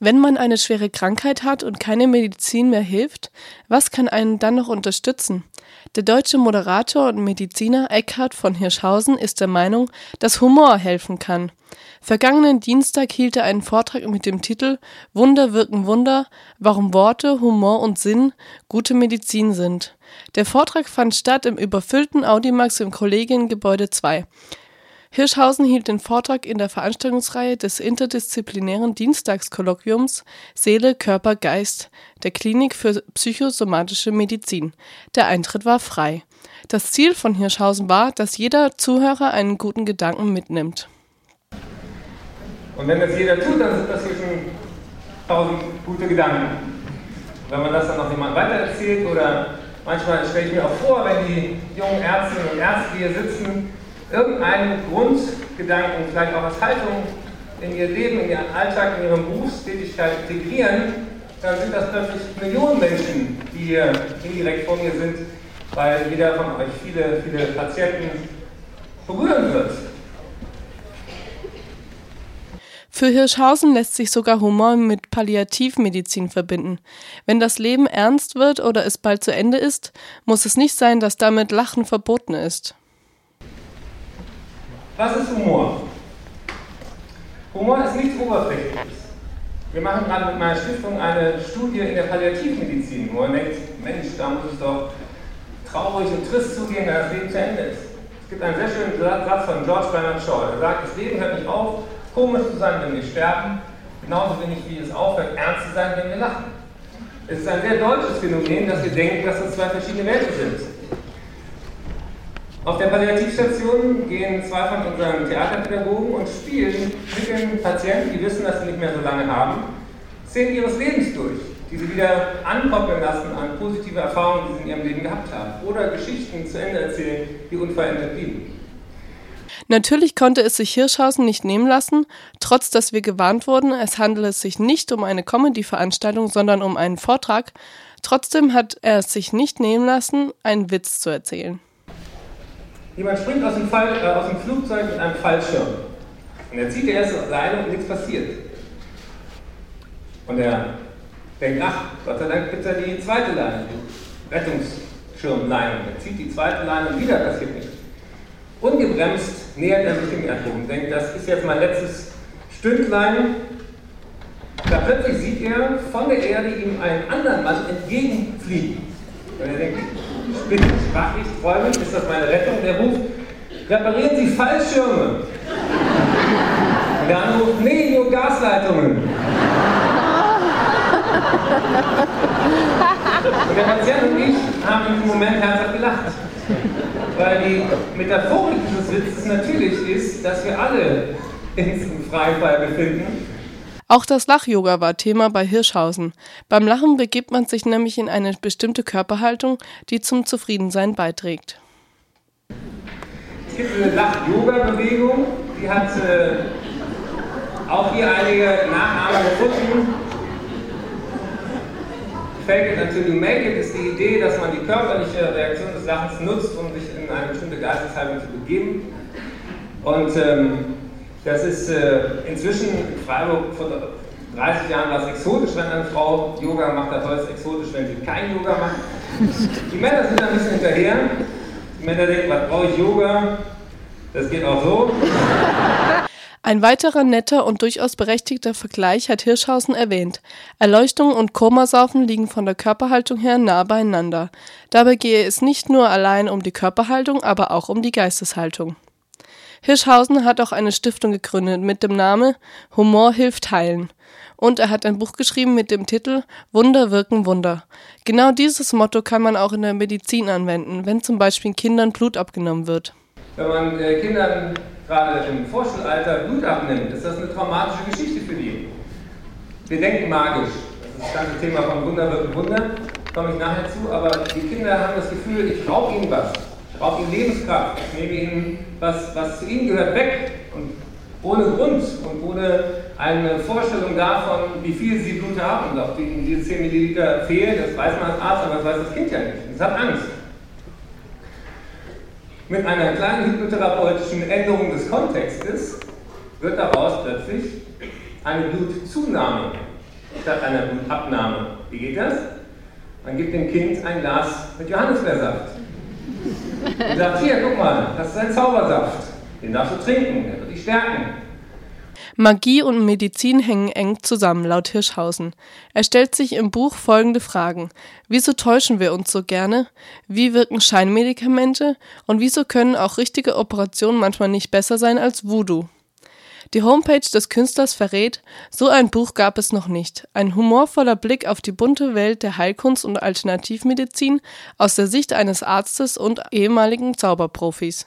Wenn man eine schwere Krankheit hat und keine Medizin mehr hilft, was kann einen dann noch unterstützen? Der deutsche Moderator und Mediziner Eckhard von Hirschhausen ist der Meinung, dass Humor helfen kann. Vergangenen Dienstag hielt er einen Vortrag mit dem Titel Wunder wirken Wunder, warum Worte, Humor und Sinn gute Medizin sind. Der Vortrag fand statt im überfüllten Audimax im Kollegiengebäude 2. Hirschhausen hielt den Vortrag in der Veranstaltungsreihe des interdisziplinären Dienstagskolloquiums Seele, Körper, Geist der Klinik für psychosomatische Medizin. Der Eintritt war frei. Das Ziel von Hirschhausen war, dass jeder Zuhörer einen guten Gedanken mitnimmt. Und wenn das jeder tut, dann sind das hier schon tausend gute Gedanken. Wenn man das dann noch jemand weitererzählt oder manchmal stelle ich mir auch vor, wenn die jungen Ärztinnen und Ärzte hier sitzen, irgendeinen Grundgedanken, vielleicht auch als Haltung in ihr Leben, in ihren Alltag, in ihre Berufstätigkeit integrieren, dann sind das plötzlich Millionen Menschen, die hier indirekt vor mir sind, weil jeder von euch viele, viele Patienten berühren wird. Für Hirschhausen lässt sich sogar Humor mit Palliativmedizin verbinden. Wenn das Leben ernst wird oder es bald zu Ende ist, muss es nicht sein, dass damit Lachen verboten ist. Was ist Humor? Humor ist nichts Oberflächliches. Wir machen gerade mit meiner Stiftung eine Studie in der Palliativmedizin, wo man denkt, Mensch, da muss es doch traurig und trist zugehen, wenn das Leben zu Ende ist. Es gibt einen sehr schönen Satz von George Bernard Shaw, der sagt, das Leben hört nicht auf, komisch zu sein, wenn wir sterben, genauso wenig wie es aufhört, ernst zu sein, wenn wir lachen. Es ist ein sehr deutsches Phänomen, dass wir denken, dass das zwei verschiedene Welten sind. Auf der Palliativstation gehen zwei von unseren Theaterpädagogen und spielen mit den Patienten, die wissen, dass sie nicht mehr so lange haben, Szenen ihres Lebens durch, die sie wieder ankoppeln lassen an positive Erfahrungen, die sie in ihrem Leben gehabt haben. Oder Geschichten zu Ende erzählen, die unverändert blieben. Natürlich konnte es sich Hirschhausen nicht nehmen lassen, trotz dass wir gewarnt wurden, es handele sich nicht um eine Comedy-Veranstaltung, sondern um einen Vortrag. Trotzdem hat er es sich nicht nehmen lassen, einen Witz zu erzählen. Jemand springt aus dem, Fall, äh, aus dem Flugzeug mit einem Fallschirm. Und er zieht die erste Leine und nichts passiert. Und er denkt, ach, Gott sei Dank gibt es ja die zweite Leine, die Rettungsschirmleine. Er zieht die zweite Leine und wieder passiert nichts. Ungebremst nähert er sich dem Erdboden und denkt, das ist jetzt mein letztes Stündlein. Da plötzlich sieht er von der Erde ihm einen anderen Mann entgegenfliegen. Und er denkt, ich bin sprachlich träumend, ist das meine Rettung? Der ruft, reparieren Sie Fallschirme. Und der andere ruft, nee, nur Gasleitungen. Und der Patient und ich haben in diesem Moment herzhaft gelacht. Weil die Metaphorik dieses Witzes natürlich ist, dass wir alle uns im freien Fall befinden auch das Lach-Yoga war Thema bei Hirschhausen. Beim Lachen begibt man sich nämlich in eine bestimmte Körperhaltung, die zum Zufriedensein beiträgt. Es gibt eine Lach-Yoga-Bewegung, die hat äh, auch hier einige Nachahmer gefunden. Fake it until you make it ist die Idee, dass man die körperliche Reaktion des Lachens nutzt, um sich in eine bestimmte Geisteshaltung zu begeben. Und ähm, das ist äh, inzwischen in Freiburg vor 30 Jahren war es exotisch, wenn eine Frau Yoga macht, das heute ist exotisch, wenn sie kein Yoga macht. Die Männer sind ein bisschen hinterher. Die Männer denken, was brauche ich Yoga? Das geht auch so. Ein weiterer netter und durchaus berechtigter Vergleich hat Hirschhausen erwähnt. Erleuchtung und Komasaufen liegen von der Körperhaltung her nah beieinander. Dabei gehe es nicht nur allein um die Körperhaltung, aber auch um die Geisteshaltung. Hirschhausen hat auch eine Stiftung gegründet mit dem Namen Humor hilft heilen. Und er hat ein Buch geschrieben mit dem Titel Wunder wirken Wunder. Genau dieses Motto kann man auch in der Medizin anwenden, wenn zum Beispiel Kindern Blut abgenommen wird. Wenn man äh, Kindern gerade im Vorschulalter Blut abnimmt, ist das eine traumatische Geschichte für die. Wir denken magisch. Das ist das ganze Thema von Wunder wirken Wunder. Komme ich nachher zu, aber die Kinder haben das Gefühl, ich brauche ihnen was raubt ihnen Lebenskraft, ich nehme ihnen was, was zu ihnen gehört, weg. Und ohne Grund und ohne eine Vorstellung davon, wie viel sie Blut haben und ob ihnen diese 10 Milliliter fehlen, das weiß man als Arzt, aber das weiß das Kind ja nicht. Es hat Angst. Mit einer kleinen hypnotherapeutischen Änderung des Kontextes wird daraus plötzlich eine Blutzunahme. statt einer Blutabnahme. Wie geht das? Man gibt dem Kind ein Glas mit Johannisbeersaft. Und sagt, hier, guck mal, das ist ein Zaubersaft. Den darfst du trinken, der wird dich stärken. Magie und Medizin hängen eng zusammen, laut Hirschhausen. Er stellt sich im Buch folgende Fragen. Wieso täuschen wir uns so gerne? Wie wirken Scheinmedikamente? Und wieso können auch richtige Operationen manchmal nicht besser sein als Voodoo? Die Homepage des Künstlers verrät, so ein Buch gab es noch nicht. Ein humorvoller Blick auf die bunte Welt der Heilkunst und Alternativmedizin aus der Sicht eines Arztes und ehemaligen Zauberprofis.